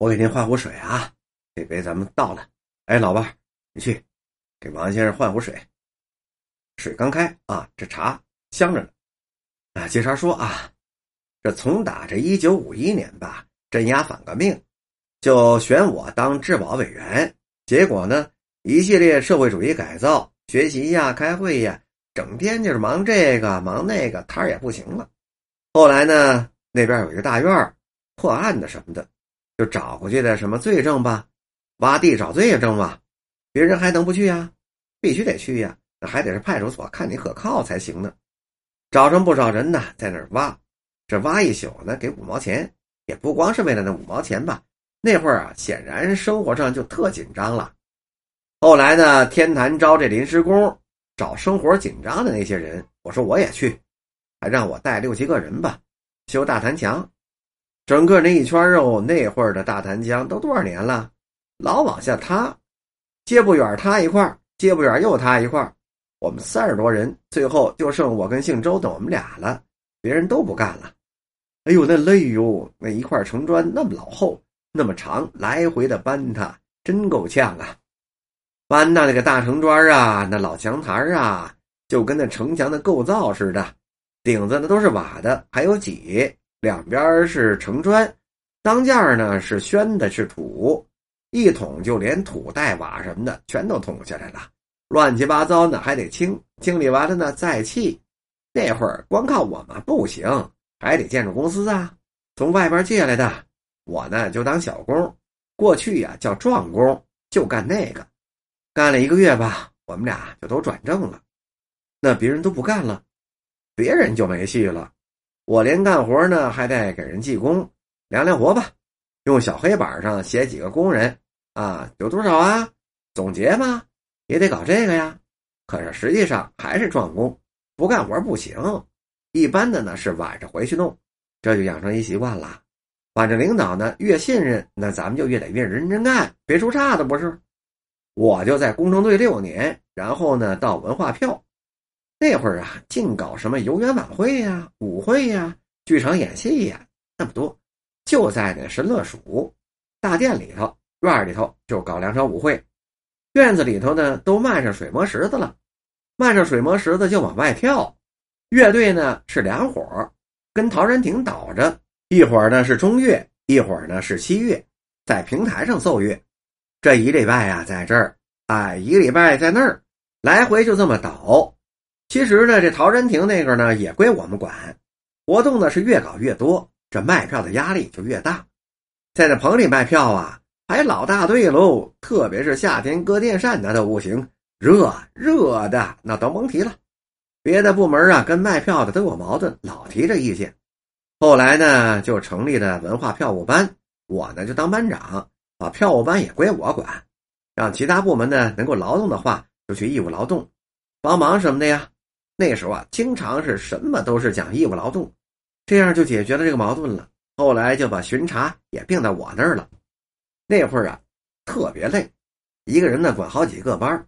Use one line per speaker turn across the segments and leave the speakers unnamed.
我给您换壶水啊，这杯咱们倒了。哎，老伴儿，你去给王先生换壶水。水刚开啊，这茶香着呢。啊，接茬说啊，这从打这一九五一年吧，镇压反革命，就选我当治保委员。结果呢，一系列社会主义改造、学习呀、开会呀，整天就是忙这个忙那个，摊儿也不行了。后来呢，那边有一个大院破案的什么的，就找过去的什么罪证吧，挖地找罪证吧，别人还能不去呀？必须得去呀，那还得是派出所看你可靠才行呢。找上不少人呢，在那儿挖，这挖一宿呢，给五毛钱，也不光是为了那五毛钱吧。那会儿啊，显然生活上就特紧张了。后来呢，天坛招这临时工，找生活紧张的那些人，我说我也去，还让我带六七个人吧，修大坛墙。整个那一圈肉，那会儿的大坛江都多少年了，老往下塌，接不远塌一块接不远又塌一块我们三十多人，最后就剩我跟姓周的我们俩了，别人都不干了。哎呦，那累哟！那一块城砖那么老厚，那么长，来回的搬它，真够呛啊！搬到那个大城砖啊，那老墙台啊，就跟那城墙的构造似的，顶子那都是瓦的，还有脊，两边是城砖，当间呢是宣的，是土，一捅就连土带瓦什么的全都捅下来了。乱七八糟呢，还得清清理完了呢再砌。那会儿光靠我们不行，还得建筑公司啊，从外边借来的。我呢就当小工，过去呀叫壮工，就干那个。干了一个月吧，我们俩就都转正了。那别人都不干了，别人就没戏了。我连干活呢，还得给人记工，量量活吧，用小黑板上写几个工人啊，有多少啊？总结嘛。也得搞这个呀，可是实际上还是壮工，不干活不行。一般的呢是晚上回去弄，这就养成一习惯了。反正领导呢越信任，那咱们就越得越认真干，别出岔子不是？我就在工程队六年，然后呢到文化票，那会儿啊净搞什么游园晚会呀、舞会呀、剧场演戏呀，那么多，就在那神乐署大殿里头、院里头就搞两场舞会。院子里头呢，都漫上水磨石子了，漫上水磨石子就往外跳。乐队呢是两伙，跟陶然亭倒着，一会儿呢是中乐，一会儿呢是西乐，在平台上奏乐。这一礼拜呀，在这儿，哎，一个礼拜在那儿，来回就这么倒。其实呢，这陶然亭那个呢也归我们管，活动呢是越搞越多，这卖票的压力就越大。在那棚里卖票啊。还老大队喽，特别是夏天搁电扇那都不行，热热的那都甭提了。别的部门啊，跟卖票的都有矛盾，老提这意见。后来呢，就成立了文化票务班，我呢就当班长，把票务班也归我管，让其他部门呢能够劳动的话，就去义务劳动，帮忙什么的呀。那时候啊，经常是什么都是讲义务劳动，这样就解决了这个矛盾了。后来就把巡查也并到我那儿了。那会儿啊，特别累，一个人呢管好几个班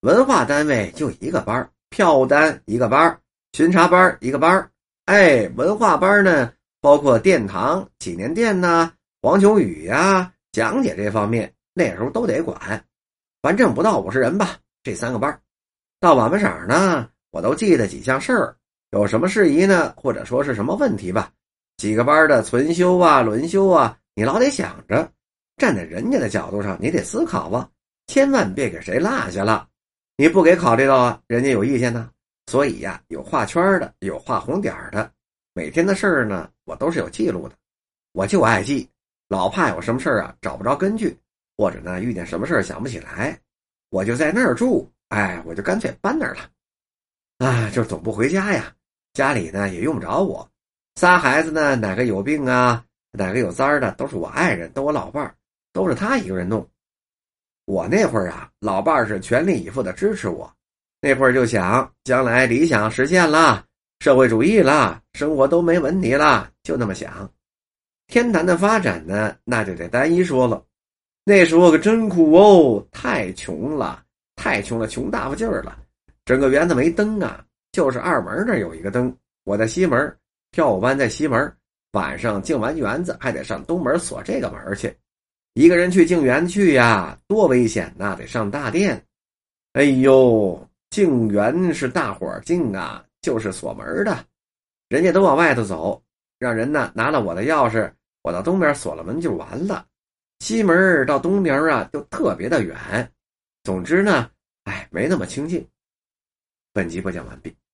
文化单位就一个班票务单一个班巡查班一个班哎，文化班呢，包括殿堂、纪念殿呐、黄琼宇呀、讲解这方面，那时候都得管。反正不到五十人吧，这三个班到晚不晌呢，我都记得几项事儿，有什么事宜呢，或者说是什么问题吧，几个班的存修啊、轮休啊，你老得想着。站在人家的角度上，你得思考啊，千万别给谁落下了。你不给考虑到啊，人家有意见呢。所以呀，有画圈的，有画红点的。每天的事儿呢，我都是有记录的。我就爱记，老怕有什么事儿啊找不着根据，或者呢遇见什么事儿想不起来，我就在那儿住。哎，我就干脆搬那儿了。啊，就总不回家呀，家里呢也用不着我。仨孩子呢，哪个有病啊，哪个有灾的，都是我爱人，都我老伴儿。都是他一个人弄，我那会儿啊，老伴儿是全力以赴的支持我。那会儿就想，将来理想实现了，社会主义了，生活都没问题了，就那么想。天坛的发展呢，那就得单一说了。那时候可真苦哦，太穷了，太穷了，穷大发劲儿了。整个园子没灯啊，就是二门那有一个灯，我在西门，跳舞班在西门，晚上净完园子还得上东门锁这个门去。一个人去净园去呀，多危险呐！得上大殿。哎呦，净园是大伙进啊，就是锁门的，人家都往外头走，让人呢拿了我的钥匙，我到东边锁了门就完了。西门到东边啊，就特别的远。总之呢，哎，没那么清静。本集播讲完毕。